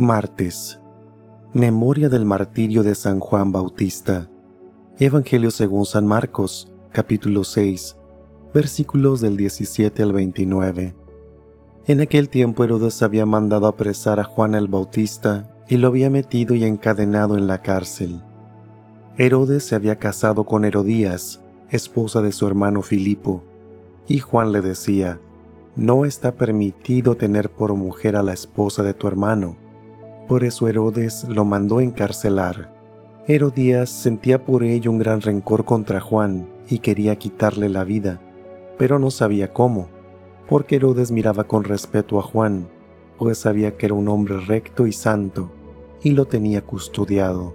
Martes. Memoria del martirio de San Juan Bautista. Evangelio según San Marcos, capítulo 6, versículos del 17 al 29. En aquel tiempo Herodes había mandado apresar a Juan el Bautista y lo había metido y encadenado en la cárcel. Herodes se había casado con Herodías, esposa de su hermano Filipo, y Juan le decía, no está permitido tener por mujer a la esposa de tu hermano. Por eso Herodes lo mandó encarcelar. Herodías sentía por ello un gran rencor contra Juan y quería quitarle la vida, pero no sabía cómo, porque Herodes miraba con respeto a Juan, pues sabía que era un hombre recto y santo, y lo tenía custodiado.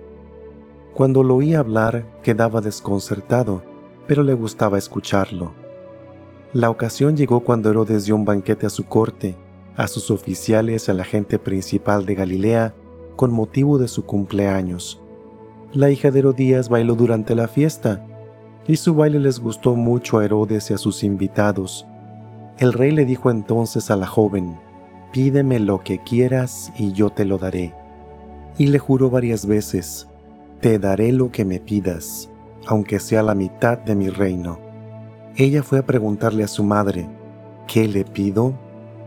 Cuando lo oía hablar quedaba desconcertado, pero le gustaba escucharlo. La ocasión llegó cuando Herodes dio un banquete a su corte, a sus oficiales a la gente principal de Galilea con motivo de su cumpleaños. La hija de Herodías bailó durante la fiesta, y su baile les gustó mucho a Herodes y a sus invitados. El rey le dijo entonces a la joven, Pídeme lo que quieras y yo te lo daré. Y le juró varias veces, Te daré lo que me pidas, aunque sea la mitad de mi reino. Ella fue a preguntarle a su madre, ¿qué le pido?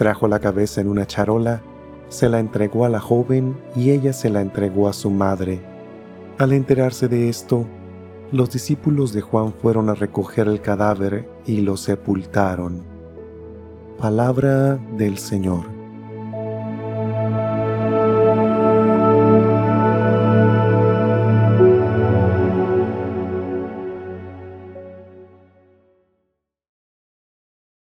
trajo la cabeza en una charola, se la entregó a la joven y ella se la entregó a su madre. Al enterarse de esto, los discípulos de Juan fueron a recoger el cadáver y lo sepultaron. Palabra del Señor.